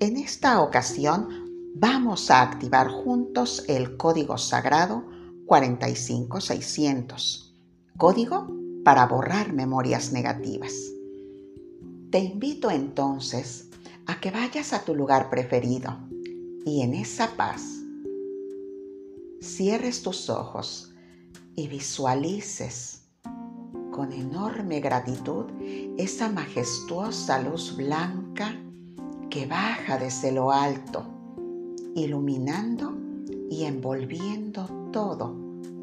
En esta ocasión vamos a activar juntos el código sagrado 45600, código para borrar memorias negativas. Te invito entonces a que vayas a tu lugar preferido y en esa paz cierres tus ojos y visualices con enorme gratitud esa majestuosa luz blanca que baja desde lo alto, iluminando y envolviendo todo,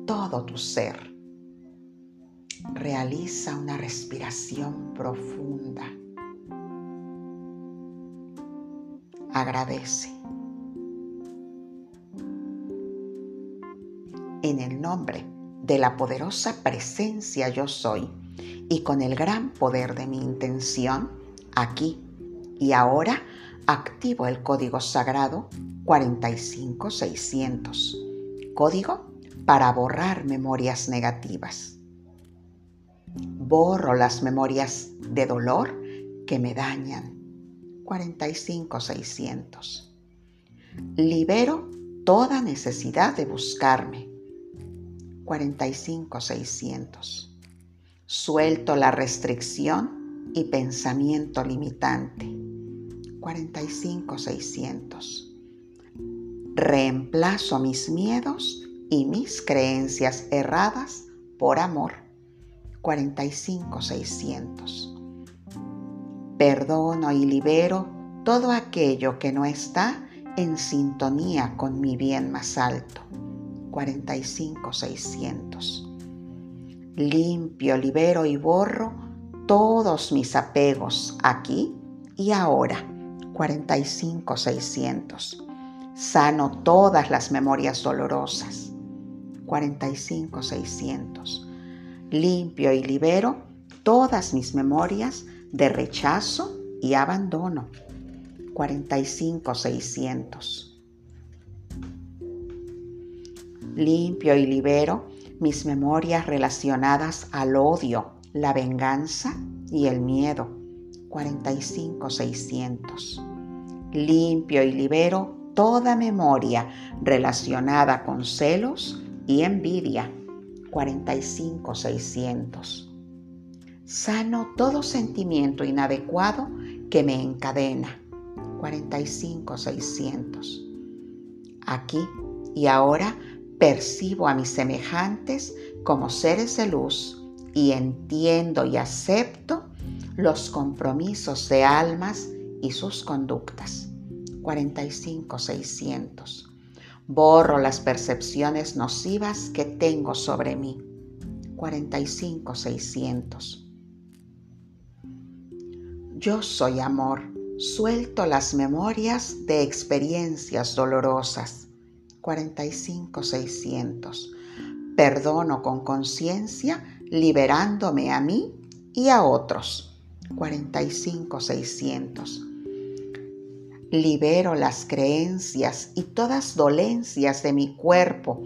todo tu ser. Realiza una respiración profunda. Agradece. En el nombre de la poderosa presencia yo soy y con el gran poder de mi intención, aquí y ahora activo el código sagrado 45600, código para borrar memorias negativas. Borro las memorias de dolor que me dañan. 45600. Libero toda necesidad de buscarme. 45600. Suelto la restricción y pensamiento limitante. 45600. Reemplazo mis miedos y mis creencias erradas por amor. 45600. Perdono y libero todo aquello que no está en sintonía con mi bien más alto. 45600. Limpio, libero y borro todos mis apegos aquí y ahora. 45600. Sano todas las memorias dolorosas. 45600. Limpio y libero todas mis memorias de rechazo y abandono. 45600. Limpio y libero mis memorias relacionadas al odio, la venganza y el miedo. 45600. Limpio y libero toda memoria relacionada con celos y envidia. 45600. Sano todo sentimiento inadecuado que me encadena. 45600. Aquí y ahora percibo a mis semejantes como seres de luz y entiendo y acepto los compromisos de almas y sus conductas. 45600. Borro las percepciones nocivas que tengo sobre mí. 45600. Yo soy amor. Suelto las memorias de experiencias dolorosas. 45600. Perdono con conciencia, liberándome a mí y a otros. 45600. Libero las creencias y todas dolencias de mi cuerpo,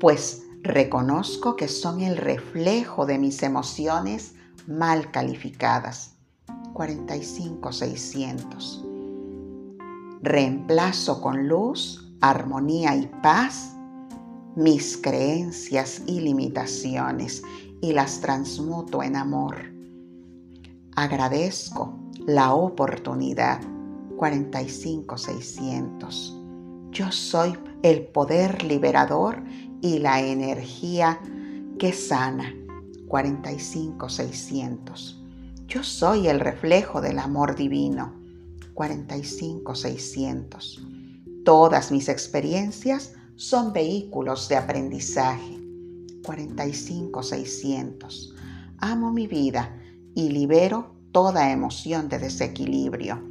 pues reconozco que son el reflejo de mis emociones mal calificadas. 45600. Reemplazo con luz armonía y paz mis creencias y limitaciones y las transmuto en amor. Agradezco la oportunidad 45600. Yo soy el poder liberador y la energía que sana 45600. Yo soy el reflejo del amor divino 45600. Todas mis experiencias son vehículos de aprendizaje. 45600. Amo mi vida y libero toda emoción de desequilibrio.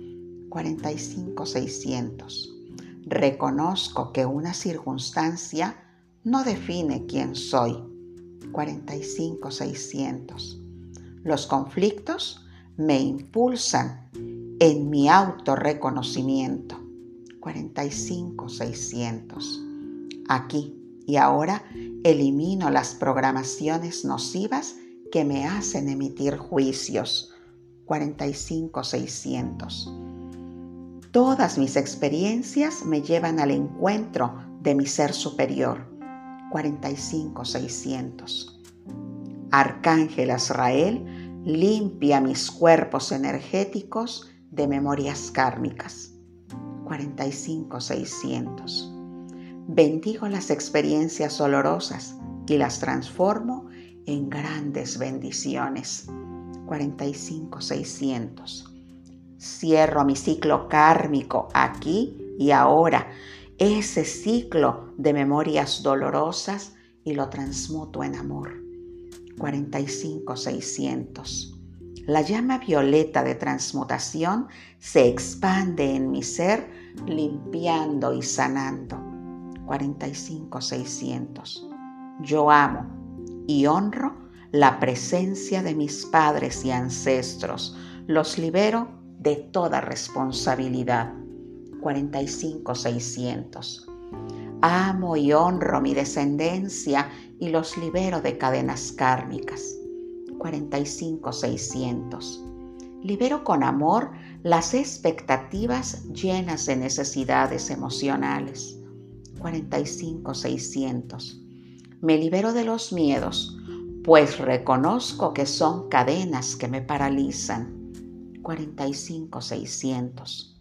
45600. Reconozco que una circunstancia no define quién soy. 45600. Los conflictos me impulsan en mi autorreconocimiento. 45600. Aquí y ahora elimino las programaciones nocivas que me hacen emitir juicios. 45600. Todas mis experiencias me llevan al encuentro de mi ser superior. 45600. Arcángel Azrael limpia mis cuerpos energéticos de memorias kármicas. 45600. Bendigo las experiencias olorosas y las transformo en grandes bendiciones. 45600. Cierro mi ciclo kármico aquí y ahora, ese ciclo de memorias dolorosas y lo transmuto en amor. 45600. La llama violeta de transmutación se expande en mi ser, limpiando y sanando. 45600. Yo amo y honro la presencia de mis padres y ancestros. Los libero de toda responsabilidad. 45600. Amo y honro mi descendencia y los libero de cadenas kármicas. 45600. Libero con amor las expectativas llenas de necesidades emocionales. 45600. Me libero de los miedos, pues reconozco que son cadenas que me paralizan. 45600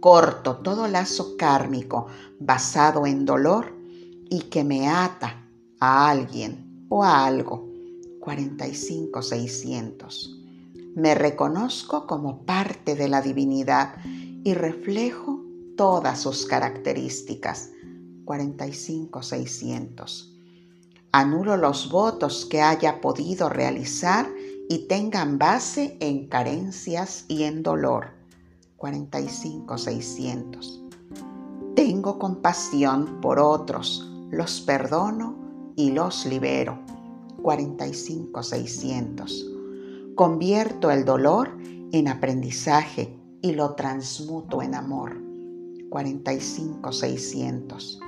corto todo lazo kármico basado en dolor y que me ata a alguien o a algo. 45600. Me reconozco como parte de la divinidad y reflejo todas sus características. 45600. Anulo los votos que haya podido realizar y tengan base en carencias y en dolor. 45600. Tengo compasión por otros, los perdono y los libero. 45600. Convierto el dolor en aprendizaje y lo transmuto en amor. 45600.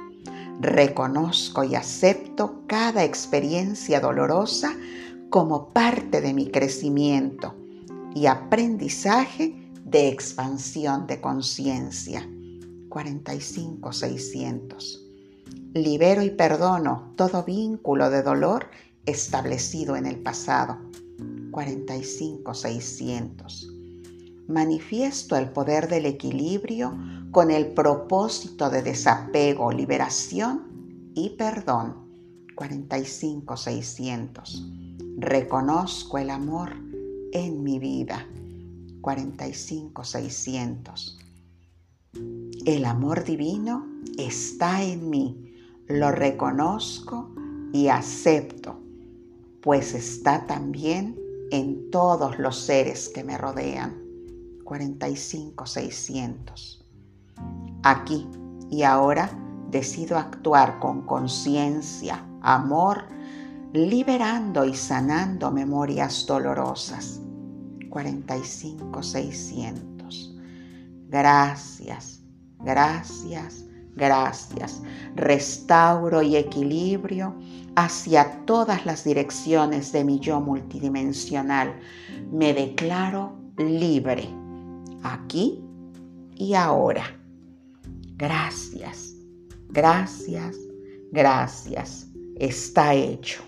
Reconozco y acepto cada experiencia dolorosa como parte de mi crecimiento y aprendizaje de expansión de conciencia. 45600. Libero y perdono todo vínculo de dolor establecido en el pasado. 45600. Manifiesto el poder del equilibrio con el propósito de desapego, liberación y perdón. 45600. Reconozco el amor en mi vida. 45600. El amor divino está en mí, lo reconozco y acepto, pues está también en todos los seres que me rodean. 45600. Aquí y ahora decido actuar con conciencia, amor, liberando y sanando memorias dolorosas 45 600. Gracias, gracias, gracias. Restauro y equilibrio hacia todas las direcciones de mi yo multidimensional. Me declaro libre, aquí y ahora. Gracias, gracias, gracias. Está hecho.